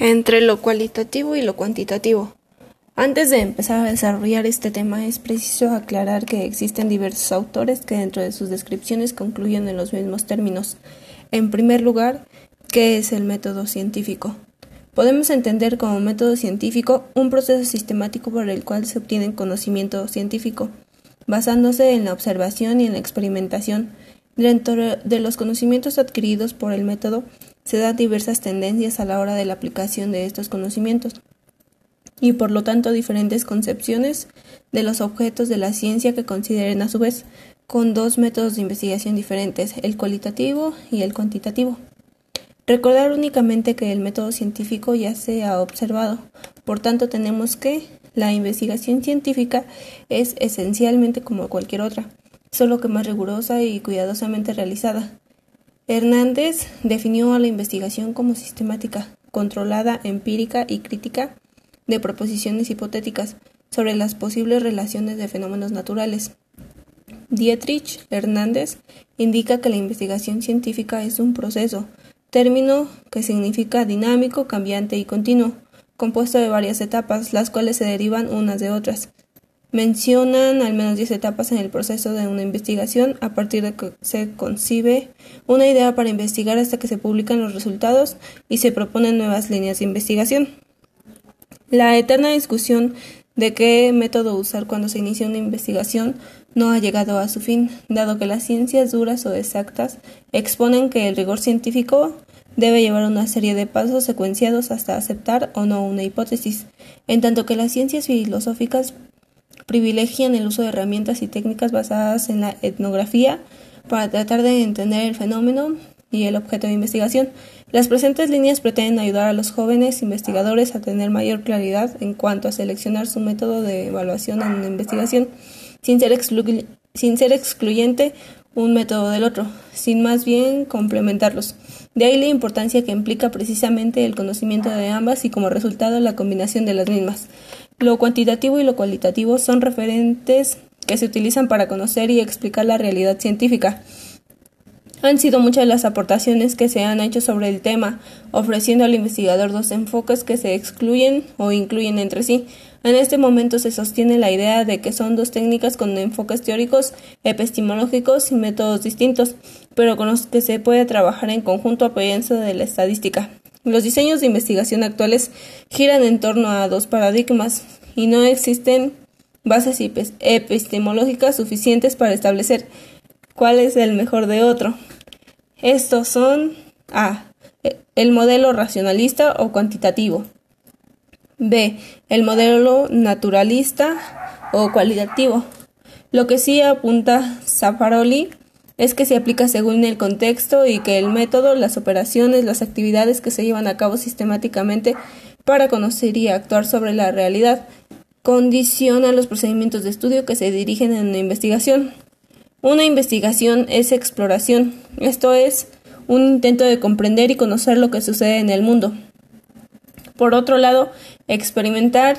entre lo cualitativo y lo cuantitativo. Antes de empezar a desarrollar este tema es preciso aclarar que existen diversos autores que dentro de sus descripciones concluyen en los mismos términos. En primer lugar, ¿qué es el método científico? Podemos entender como método científico un proceso sistemático por el cual se obtiene conocimiento científico, basándose en la observación y en la experimentación. Dentro de los conocimientos adquiridos por el método se dan diversas tendencias a la hora de la aplicación de estos conocimientos y por lo tanto diferentes concepciones de los objetos de la ciencia que consideren a su vez con dos métodos de investigación diferentes, el cualitativo y el cuantitativo. Recordar únicamente que el método científico ya se ha observado, por tanto tenemos que la investigación científica es esencialmente como cualquier otra, solo que más rigurosa y cuidadosamente realizada. Hernández definió a la investigación como sistemática, controlada, empírica y crítica de proposiciones hipotéticas sobre las posibles relaciones de fenómenos naturales. Dietrich Hernández indica que la investigación científica es un proceso, término que significa dinámico, cambiante y continuo, compuesto de varias etapas, las cuales se derivan unas de otras. Mencionan al menos 10 etapas en el proceso de una investigación, a partir de que se concibe una idea para investigar hasta que se publican los resultados y se proponen nuevas líneas de investigación. La eterna discusión de qué método usar cuando se inicia una investigación no ha llegado a su fin, dado que las ciencias duras o exactas exponen que el rigor científico debe llevar una serie de pasos secuenciados hasta aceptar o no una hipótesis, en tanto que las ciencias filosóficas privilegian el uso de herramientas y técnicas basadas en la etnografía para tratar de entender el fenómeno y el objeto de investigación. Las presentes líneas pretenden ayudar a los jóvenes investigadores a tener mayor claridad en cuanto a seleccionar su método de evaluación en una investigación, sin ser, sin ser excluyente un método del otro, sin más bien complementarlos. De ahí la importancia que implica precisamente el conocimiento de ambas y como resultado la combinación de las mismas. Lo cuantitativo y lo cualitativo son referentes que se utilizan para conocer y explicar la realidad científica. Han sido muchas las aportaciones que se han hecho sobre el tema, ofreciendo al investigador dos enfoques que se excluyen o incluyen entre sí. En este momento se sostiene la idea de que son dos técnicas con enfoques teóricos, epistemológicos y métodos distintos, pero con los que se puede trabajar en conjunto apoyándose de la estadística. Los diseños de investigación actuales giran en torno a dos paradigmas y no existen bases epistemológicas suficientes para establecer cuál es el mejor de otro. Estos son A. El modelo racionalista o cuantitativo. B. El modelo naturalista o cualitativo. Lo que sí apunta Zaffaroli es que se aplica según el contexto y que el método, las operaciones, las actividades que se llevan a cabo sistemáticamente para conocer y actuar sobre la realidad condiciona los procedimientos de estudio que se dirigen en la investigación. Una investigación es exploración, esto es un intento de comprender y conocer lo que sucede en el mundo. Por otro lado, experimentar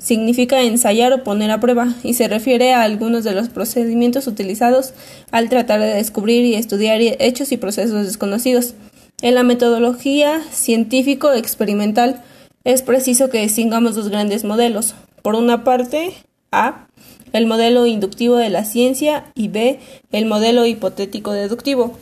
significa ensayar o poner a prueba y se refiere a algunos de los procedimientos utilizados al tratar de descubrir y estudiar hechos y procesos desconocidos. En la metodología científico-experimental es preciso que distingamos dos grandes modelos. Por una parte, A el modelo inductivo de la ciencia y B, el modelo hipotético deductivo.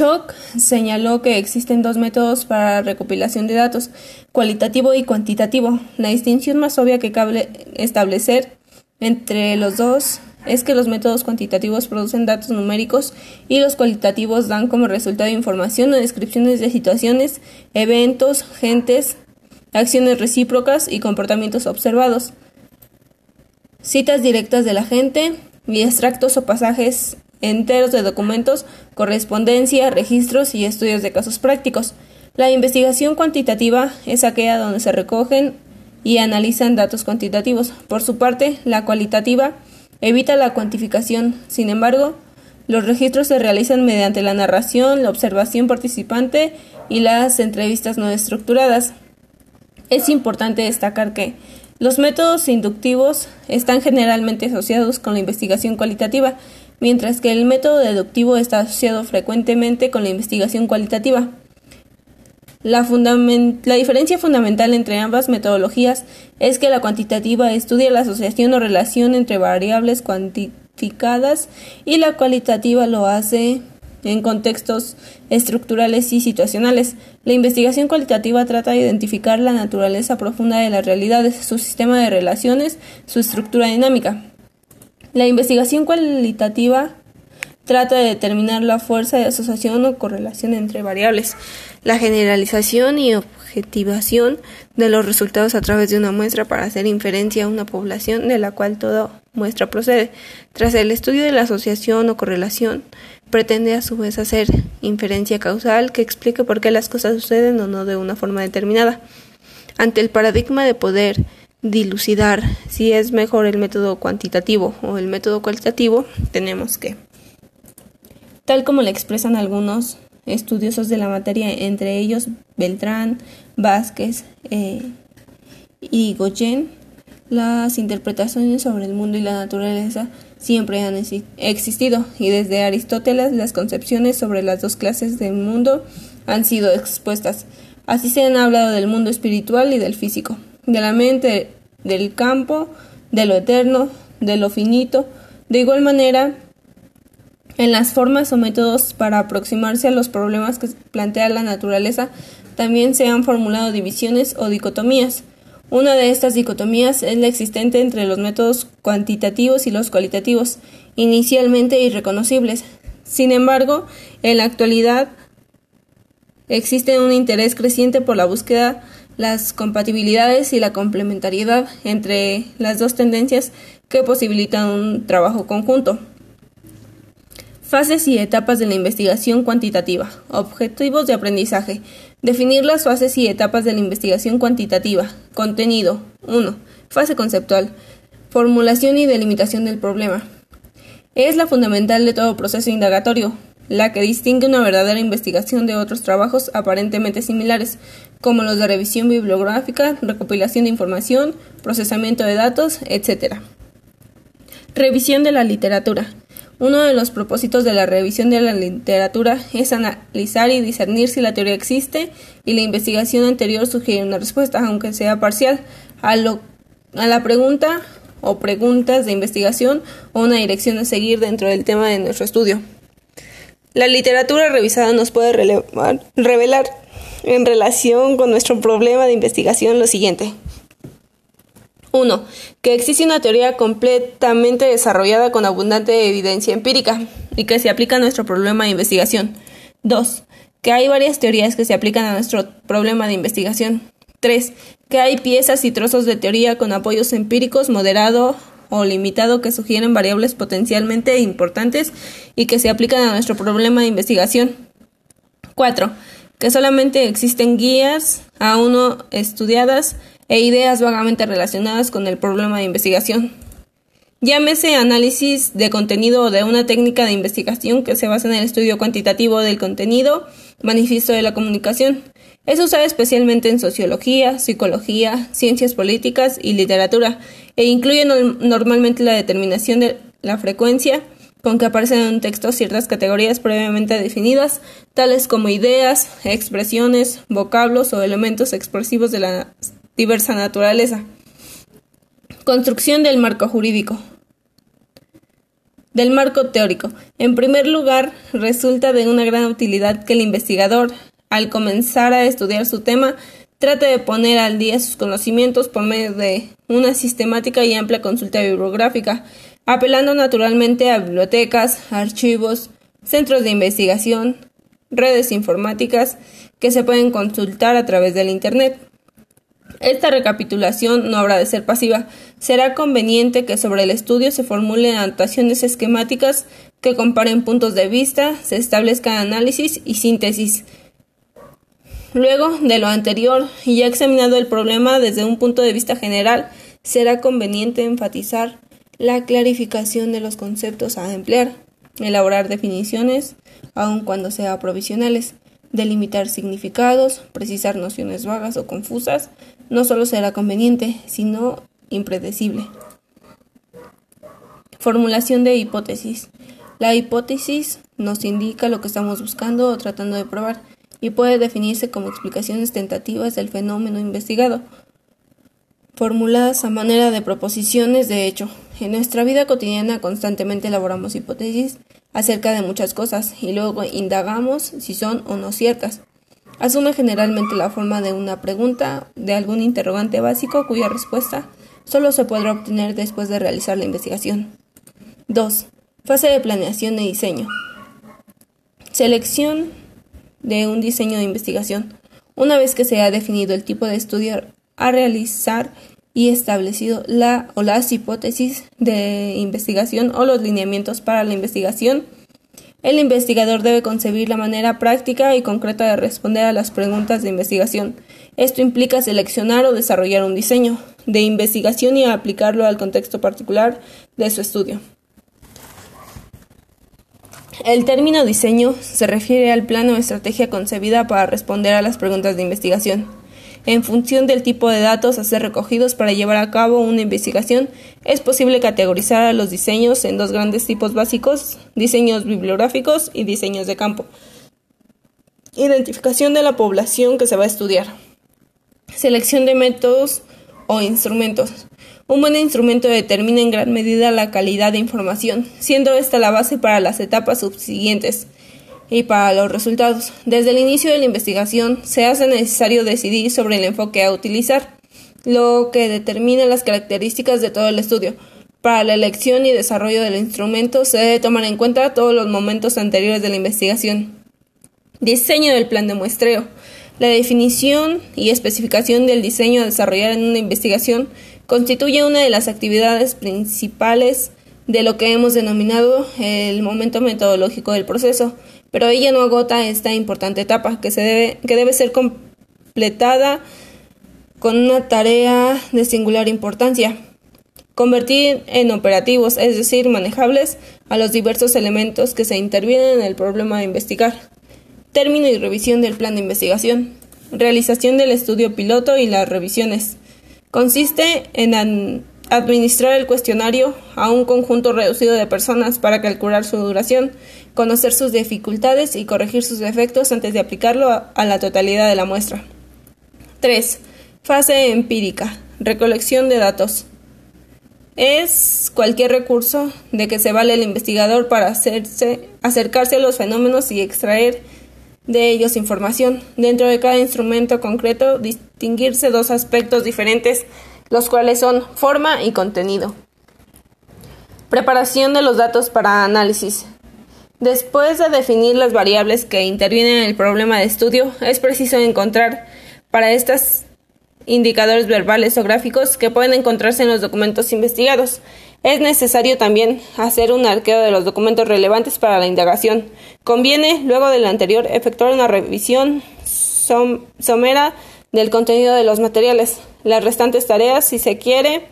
Chock señaló que existen dos métodos para recopilación de datos, cualitativo y cuantitativo. La distinción más obvia que cabe establecer entre los dos es que los métodos cuantitativos producen datos numéricos y los cualitativos dan como resultado información o descripciones de situaciones, eventos, gentes, acciones recíprocas y comportamientos observados citas directas de la gente y extractos o pasajes enteros de documentos, correspondencia, registros y estudios de casos prácticos. La investigación cuantitativa es aquella donde se recogen y analizan datos cuantitativos. Por su parte, la cualitativa evita la cuantificación. Sin embargo, los registros se realizan mediante la narración, la observación participante y las entrevistas no estructuradas. Es importante destacar que los métodos inductivos están generalmente asociados con la investigación cualitativa, mientras que el método deductivo está asociado frecuentemente con la investigación cualitativa. La, diferencia fundamental entre ambas metodologías es que la cuantitativa estudia la asociación o relación entre variables cuantificadas y la cualitativa lo hace en contextos estructurales y situacionales. La investigación cualitativa trata de identificar la naturaleza profunda de las realidades, su sistema de relaciones, su estructura dinámica. La investigación cualitativa trata de determinar la fuerza de asociación o correlación entre variables, la generalización y objetivación de los resultados a través de una muestra para hacer inferencia a una población de la cual toda muestra procede. Tras el estudio de la asociación o correlación, pretende a su vez hacer inferencia causal que explique por qué las cosas suceden o no de una forma determinada. Ante el paradigma de poder dilucidar si es mejor el método cuantitativo o el método cualitativo, tenemos que, tal como le expresan algunos estudiosos de la materia, entre ellos Beltrán, Vázquez eh, y Goyen, las interpretaciones sobre el mundo y la naturaleza siempre han existido y desde Aristóteles las concepciones sobre las dos clases del mundo han sido expuestas. Así se han hablado del mundo espiritual y del físico, de la mente, del campo, de lo eterno, de lo finito. De igual manera, en las formas o métodos para aproximarse a los problemas que plantea la naturaleza, también se han formulado divisiones o dicotomías. Una de estas dicotomías es la existente entre los métodos cuantitativos y los cualitativos, inicialmente irreconocibles. Sin embargo, en la actualidad existe un interés creciente por la búsqueda, las compatibilidades y la complementariedad entre las dos tendencias que posibilitan un trabajo conjunto. Fases y etapas de la investigación cuantitativa. Objetivos de aprendizaje. Definir las fases y etapas de la investigación cuantitativa. Contenido. 1. Fase conceptual. Formulación y delimitación del problema. Es la fundamental de todo proceso indagatorio, la que distingue una verdadera investigación de otros trabajos aparentemente similares, como los de revisión bibliográfica, recopilación de información, procesamiento de datos, etc. Revisión de la literatura. Uno de los propósitos de la revisión de la literatura es analizar y discernir si la teoría existe y la investigación anterior sugiere una respuesta, aunque sea parcial, a, a la pregunta o preguntas de investigación o una dirección a seguir dentro del tema de nuestro estudio. La literatura revisada nos puede revelar en relación con nuestro problema de investigación lo siguiente. 1. Que existe una teoría completamente desarrollada con abundante evidencia empírica y que se aplica a nuestro problema de investigación. 2. Que hay varias teorías que se aplican a nuestro problema de investigación. 3. Que hay piezas y trozos de teoría con apoyos empíricos moderado o limitado que sugieren variables potencialmente importantes y que se aplican a nuestro problema de investigación. 4. Que solamente existen guías aún no estudiadas e ideas vagamente relacionadas con el problema de investigación. Llámese análisis de contenido o de una técnica de investigación que se basa en el estudio cuantitativo del contenido, manifiesto de la comunicación. Es usada especialmente en sociología, psicología, ciencias políticas y literatura, e incluye normalmente la determinación de la frecuencia con que aparecen en un texto ciertas categorías previamente definidas, tales como ideas, expresiones, vocablos o elementos expresivos de la diversa naturaleza. Construcción del marco jurídico. Del marco teórico. En primer lugar, resulta de una gran utilidad que el investigador, al comenzar a estudiar su tema, trate de poner al día sus conocimientos por medio de una sistemática y amplia consulta bibliográfica, apelando naturalmente a bibliotecas, archivos, centros de investigación, redes informáticas que se pueden consultar a través del Internet. Esta recapitulación no habrá de ser pasiva. Será conveniente que sobre el estudio se formulen anotaciones esquemáticas que comparen puntos de vista, se establezcan análisis y síntesis. Luego de lo anterior, y ya examinado el problema desde un punto de vista general, será conveniente enfatizar la clarificación de los conceptos a emplear, elaborar definiciones, aun cuando sean provisionales, delimitar significados, precisar nociones vagas o confusas, no solo será conveniente, sino impredecible. Formulación de hipótesis. La hipótesis nos indica lo que estamos buscando o tratando de probar. y puede definirse como explicaciones tentativas del fenómeno investigado, formuladas a manera de proposiciones de hecho. En nuestra vida cotidiana constantemente elaboramos hipótesis acerca de muchas cosas y luego indagamos si son o no ciertas. Asume generalmente la forma de una pregunta, de algún interrogante básico cuya respuesta solo se podrá obtener después de realizar la investigación. 2. Fase de planeación y diseño. Selección de un diseño de investigación. Una vez que se ha definido el tipo de estudio a realizar y establecido la o las hipótesis de investigación o los lineamientos para la investigación, el investigador debe concebir la manera práctica y concreta de responder a las preguntas de investigación. Esto implica seleccionar o desarrollar un diseño de investigación y aplicarlo al contexto particular de su estudio. El término diseño se refiere al plano o estrategia concebida para responder a las preguntas de investigación. En función del tipo de datos a ser recogidos para llevar a cabo una investigación, es posible categorizar a los diseños en dos grandes tipos básicos, diseños bibliográficos y diseños de campo. Identificación de la población que se va a estudiar. Selección de métodos o instrumentos. Un buen instrumento determina en gran medida la calidad de información, siendo esta la base para las etapas subsiguientes y para los resultados. Desde el inicio de la investigación se hace necesario decidir sobre el enfoque a utilizar, lo que determina las características de todo el estudio. Para la elección y desarrollo del instrumento se debe tomar en cuenta todos los momentos anteriores de la investigación. Diseño del plan de muestreo. La definición y especificación del diseño a desarrollar en una investigación constituye una de las actividades principales de lo que hemos denominado el momento metodológico del proceso, pero ella no agota esta importante etapa que, se debe, que debe ser completada con una tarea de singular importancia. Convertir en operativos, es decir, manejables, a los diversos elementos que se intervienen en el problema de investigar. Término y revisión del plan de investigación. Realización del estudio piloto y las revisiones. Consiste en administrar el cuestionario a un conjunto reducido de personas para calcular su duración, conocer sus dificultades y corregir sus defectos antes de aplicarlo a, la totalidad de la muestra. 3. Fase empírica. Recolección de datos. Es cualquier recurso de que se vale el investigador para hacerse, acercarse a los fenómenos y extraer de ellos información. Dentro de cada instrumento concreto, distinguirse dos aspectos diferentes, los cuales son forma y contenido. Preparación de los datos para análisis. Después de definir las variables que intervienen en el problema de estudio, es preciso encontrar para estas indicadores verbales o gráficos que pueden encontrarse en los documentos investigados. Es necesario también hacer un arqueo de los documentos relevantes para la indagación. Conviene, luego del anterior, efectuar una revisión somera del contenido de los materiales. Las restantes tareas, si se quiere,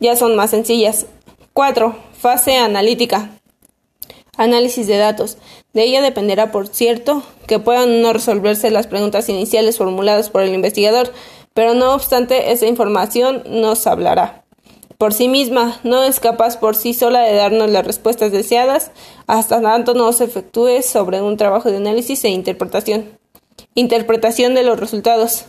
ya son más sencillas. 4. Fase analítica. Análisis de datos. De ella dependerá, por cierto, que puedan no resolverse las preguntas iniciales formuladas por el investigador, pero no obstante, esa información nos hablará por sí misma, no es capaz por sí sola de darnos las respuestas deseadas, hasta tanto no se efectúe sobre un trabajo de análisis e interpretación. Interpretación de los resultados.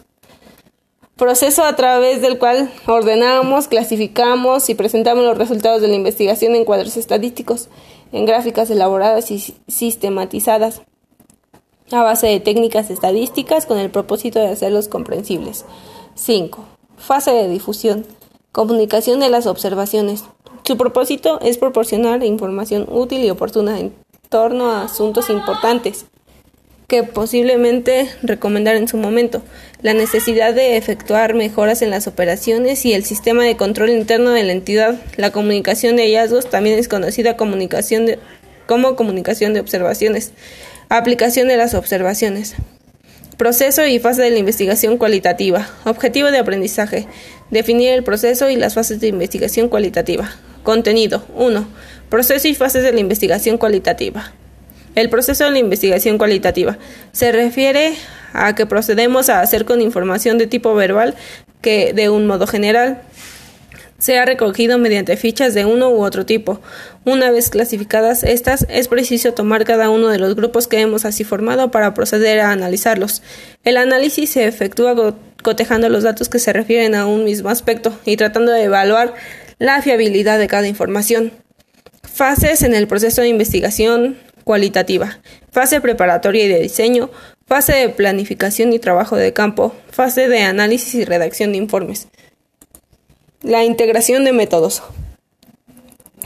Proceso a través del cual ordenamos, clasificamos y presentamos los resultados de la investigación en cuadros estadísticos, en gráficas elaboradas y sistematizadas a base de técnicas estadísticas con el propósito de hacerlos comprensibles. 5. Fase de difusión. Comunicación de las observaciones. Su propósito es proporcionar información útil y oportuna en torno a asuntos importantes que posiblemente recomendar en su momento, la necesidad de efectuar mejoras en las operaciones y el sistema de control interno de la entidad. La comunicación de hallazgos también es conocida comunicación como comunicación de observaciones. Aplicación de las observaciones. Proceso y fase de la investigación cualitativa. Objetivo de aprendizaje. Definir el proceso y las fases de investigación cualitativa. Contenido. 1. Proceso y fases de la investigación cualitativa. El proceso de la investigación cualitativa se refiere a que procedemos a hacer con información de tipo verbal que de un modo general sea recogido mediante fichas de uno u otro tipo. Una vez clasificadas estas, es preciso tomar cada uno de los grupos que hemos así formado para proceder a analizarlos. El análisis se efectúa cotejando los datos que se refieren a un mismo aspecto y tratando de evaluar la fiabilidad de cada información. Fases en el proceso de investigación cualitativa. Fase preparatoria y de diseño. Fase de planificación y trabajo de campo. Fase de análisis y redacción de informes. La integración de métodos.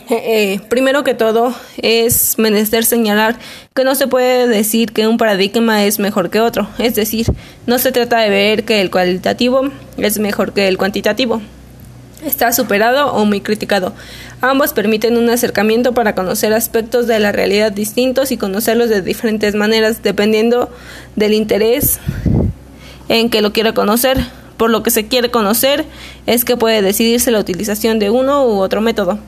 Eh, eh, primero que todo, es menester señalar que no se puede decir que un paradigma es mejor que otro, es decir, no se trata de ver que el cualitativo es mejor que el cuantitativo. Está superado o muy criticado. Ambos permiten un acercamiento para conocer aspectos de la realidad distintos y conocerlos de diferentes maneras, dependiendo del interés en que lo quiera conocer. Por lo que se quiere conocer es que puede decidirse la utilización de uno u otro método.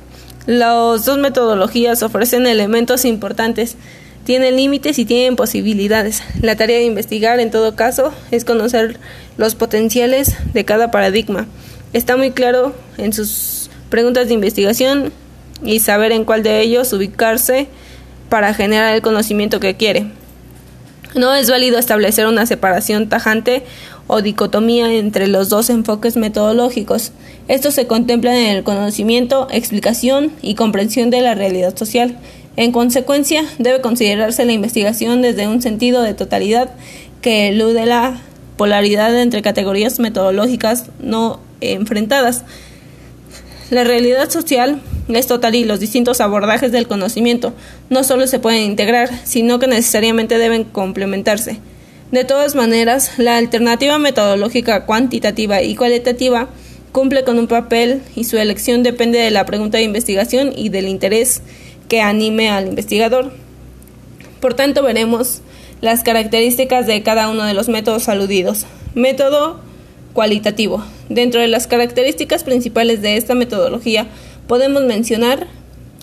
Las dos metodologías ofrecen elementos importantes, tienen límites y tienen posibilidades. La tarea de investigar, en todo caso, es conocer los potenciales de cada paradigma. Está muy claro en sus preguntas de investigación y saber en cuál de ellos ubicarse para generar el conocimiento que quiere. No es válido establecer una separación tajante o dicotomía entre los dos enfoques metodológicos. Estos se contemplan en el conocimiento, explicación y comprensión de la realidad social. En consecuencia, debe considerarse la investigación desde un sentido de totalidad que elude la polaridad entre categorías metodológicas no enfrentadas. La realidad social es total y los distintos abordajes del conocimiento no solo se pueden integrar, sino que necesariamente deben complementarse. De todas maneras, la alternativa metodológica cuantitativa y cualitativa cumple con un papel y su elección depende de la pregunta de investigación y del interés que anime al investigador. Por tanto, veremos las características de cada uno de los métodos aludidos. Método cualitativo. Dentro de las características principales de esta metodología podemos mencionar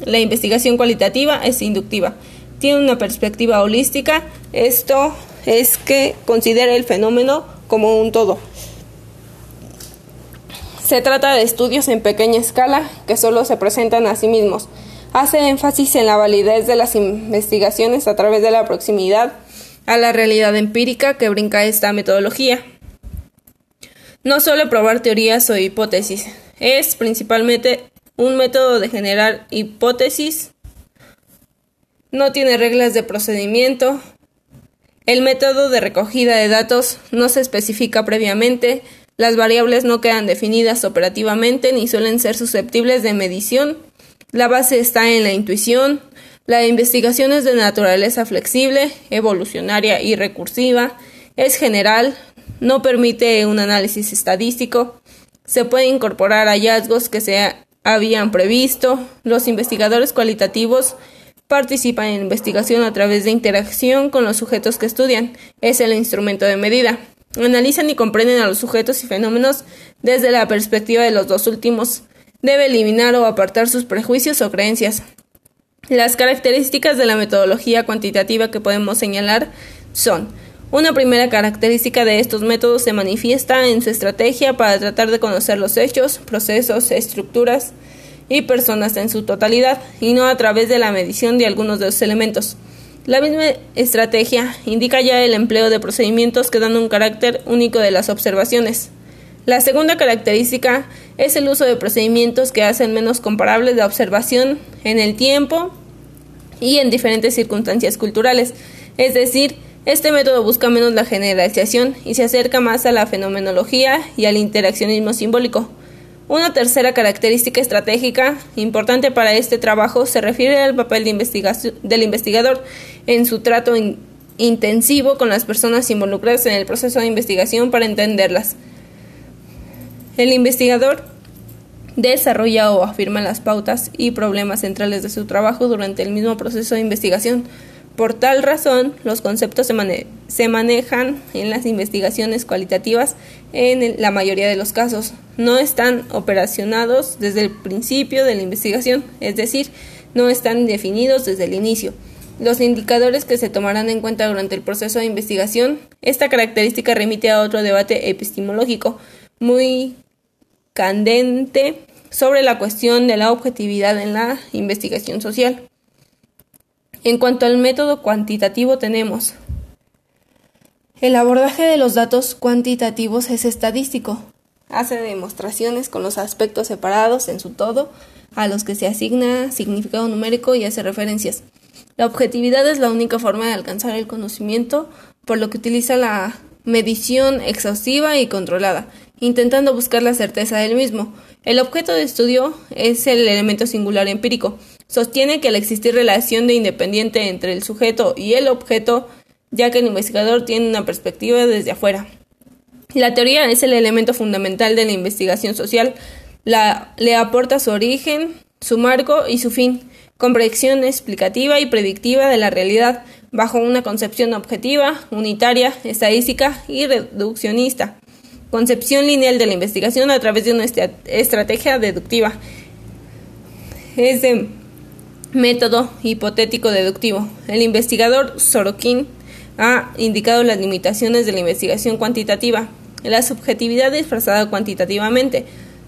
la investigación cualitativa es inductiva. Tiene una perspectiva holística. Esto es que considera el fenómeno como un todo. Se trata de estudios en pequeña escala que solo se presentan a sí mismos. Hace énfasis en la validez de las investigaciones a través de la proximidad a la realidad empírica que brinca esta metodología. No suele probar teorías o hipótesis, es principalmente un método de generar hipótesis. No tiene reglas de procedimiento, el método de recogida de datos no se especifica previamente, las variables no quedan definidas operativamente ni suelen ser susceptibles de medición, la base está en la intuición, la investigación es de naturaleza flexible, evolucionaria y recursiva, es general, no permite un análisis estadístico, se pueden incorporar hallazgos que se habían previsto, los investigadores cualitativos Participan en investigación a través de interacción con los sujetos que estudian. Es el instrumento de medida. Analizan y comprenden a los sujetos y fenómenos desde la perspectiva de los dos últimos. Debe eliminar o apartar sus prejuicios o creencias. Las características de la metodología cuantitativa que podemos señalar son una primera característica de estos métodos se manifiesta en su estrategia para tratar de conocer los hechos, procesos, estructuras, y personas en su totalidad, y no a través de la medición de algunos de los elementos. La misma estrategia indica ya el empleo de procedimientos que dan un carácter único de las observaciones. La segunda característica es el uso de procedimientos que hacen menos comparables la observación en el tiempo y en diferentes circunstancias culturales, es decir, este método busca menos la generalización y se acerca más a la fenomenología y al interaccionismo simbólico. Una tercera característica estratégica importante para este trabajo se refiere al papel del investigador en su trato intensivo con las personas involucradas en el proceso de investigación para entenderlas. El investigador desarrolla o afirma las pautas y problemas centrales de su trabajo durante el mismo proceso de investigación por tal razón, los conceptos se, manejan en las investigaciones cualitativas en la mayoría de los casos. No están operacionados desde el principio de la investigación, es decir, no están definidos desde el inicio. Los indicadores que se tomarán en cuenta durante el proceso de investigación, esta característica remite a otro debate epistemológico muy candente sobre la cuestión de la objetividad en la investigación social. En cuanto al método cuantitativo tenemos el abordaje de los datos cuantitativos es estadístico. Hace demostraciones con los aspectos separados en su todo, a los que se asigna significado numérico y hace referencias. La objetividad es la única forma de alcanzar el conocimiento, por lo que utiliza la medición exhaustiva y controlada, intentando buscar la certeza del mismo. El objeto de estudio es el elemento singular empírico. Sostiene que al existir relación de independiente entre el sujeto y el objeto, ya que el investigador tiene una perspectiva desde afuera. La teoría es el elemento fundamental de la investigación social. La, le aporta su origen, su marco y su fin, comprensión explicativa y predictiva de la realidad, bajo una concepción objetiva, unitaria, estadística y reduccionista. Concepción lineal de la investigación a través de una estrategia deductiva. Es de método hipotético deductivo. El investigador Sorokin ha indicado las limitaciones de la investigación cuantitativa, la subjetividad disfrazada cuantitativamente,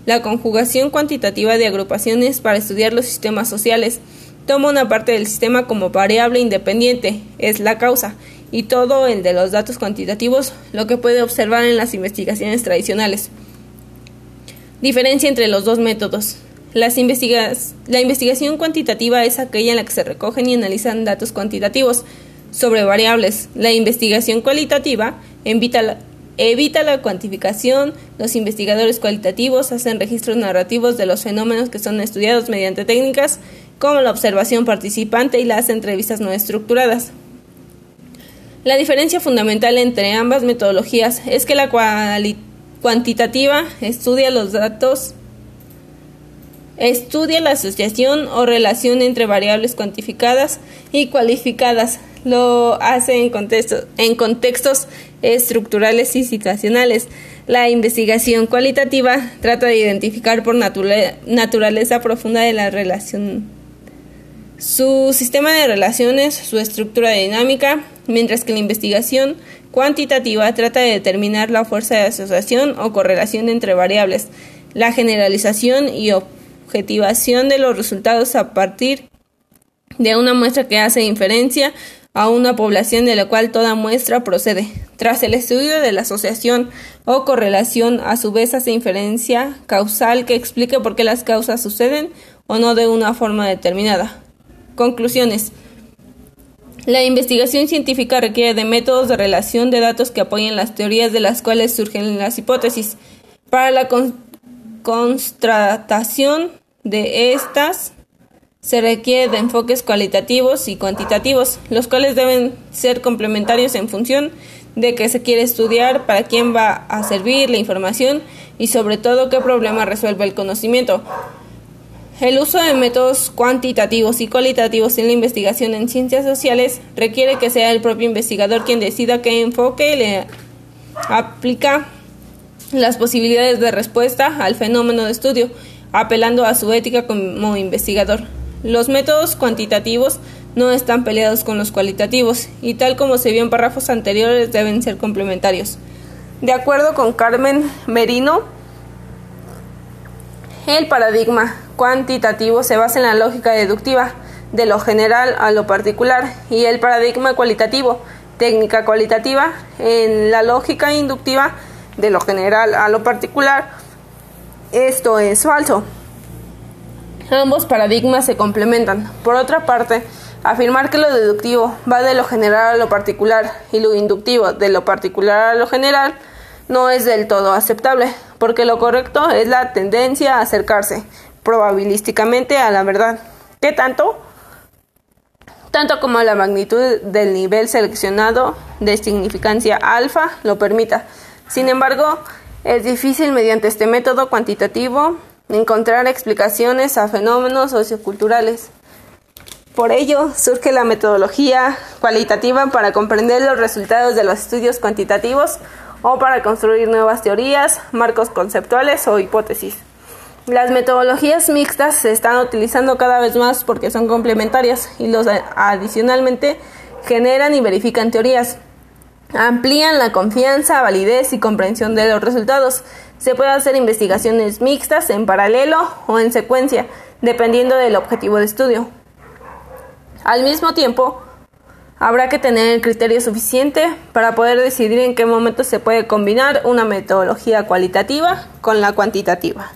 la conjugación cuantitativa de agrupaciones para estudiar los sistemas sociales, toma una parte del sistema como variable independiente, es la causa, y todo el de los datos cuantitativos, lo que puede observar en las investigaciones tradicionales. Diferencia entre los dos métodos. Las la investigación cuantitativa es aquella en la que se recogen y analizan datos cuantitativos, sobre variables. La investigación cualitativa evita evita la cuantificación. Los investigadores cualitativos hacen registros narrativos de los fenómenos que son estudiados mediante técnicas como la observación participante y las entrevistas no estructuradas. La diferencia fundamental entre ambas metodologías es que la cuantitativa estudia los datos Estudia la asociación o relación entre variables cuantificadas y cualificadas. Lo hace en, contextos estructurales y situacionales. La investigación cualitativa trata de identificar por naturaleza profunda de la relación su sistema de relaciones, su estructura dinámica, mientras que la investigación cuantitativa trata de determinar la fuerza de asociación o correlación entre variables, la generalización y objetivación de los resultados a partir de una muestra que hace inferencia a una población de la cual toda muestra procede. Tras el estudio de la asociación o correlación, a su vez hace inferencia causal que explique por qué las causas suceden o no de una forma determinada. Conclusiones. La investigación científica requiere de métodos de relación de datos que apoyen las teorías de las cuales surgen las hipótesis. Para la constatación de estas se requiere de enfoques cualitativos y cuantitativos, los cuales deben ser complementarios en función de qué se quiere estudiar, para quién va a servir la información y sobre todo qué problema resuelve el conocimiento. El uso de métodos cuantitativos y cualitativos en la investigación en ciencias sociales requiere que sea el propio investigador quien decida qué enfoque le aplica las posibilidades de respuesta al fenómeno de estudio, apelando a su ética como investigador. Los métodos cuantitativos no están peleados con los cualitativos y tal como se vio en párrafos anteriores deben ser complementarios. De acuerdo con Carmen Merino, el paradigma cuantitativo se basa en la lógica deductiva de lo general a lo particular y el paradigma cualitativo, técnica cualitativa, en la lógica inductiva de lo general a lo particular. Esto es falso. Ambos paradigmas se complementan. Por otra parte, afirmar que lo deductivo va de lo general a lo particular y lo inductivo de lo particular a lo general no es del todo aceptable, porque lo correcto es la tendencia a acercarse probabilísticamente a la verdad. ¿Qué tanto? Tanto como la magnitud del nivel seleccionado de significancia alfa lo permita. Sin embargo, es difícil mediante este método cuantitativo encontrar explicaciones a fenómenos socioculturales. Por ello, surge la metodología cualitativa para comprender los resultados de los estudios cuantitativos o para construir nuevas teorías, marcos conceptuales o hipótesis. Las metodologías mixtas se están utilizando cada vez más porque son complementarias y los adicionalmente generan y verifican teorías. Amplían la confianza, validez y comprensión de los resultados Se puede hacer investigaciones mixtas en paralelo o en secuencia, dependiendo del objetivo de estudio. Al mismo tiempo, habrá que tener el criterio suficiente para poder decidir en qué momento se puede combinar una metodología cualitativa con la cuantitativa.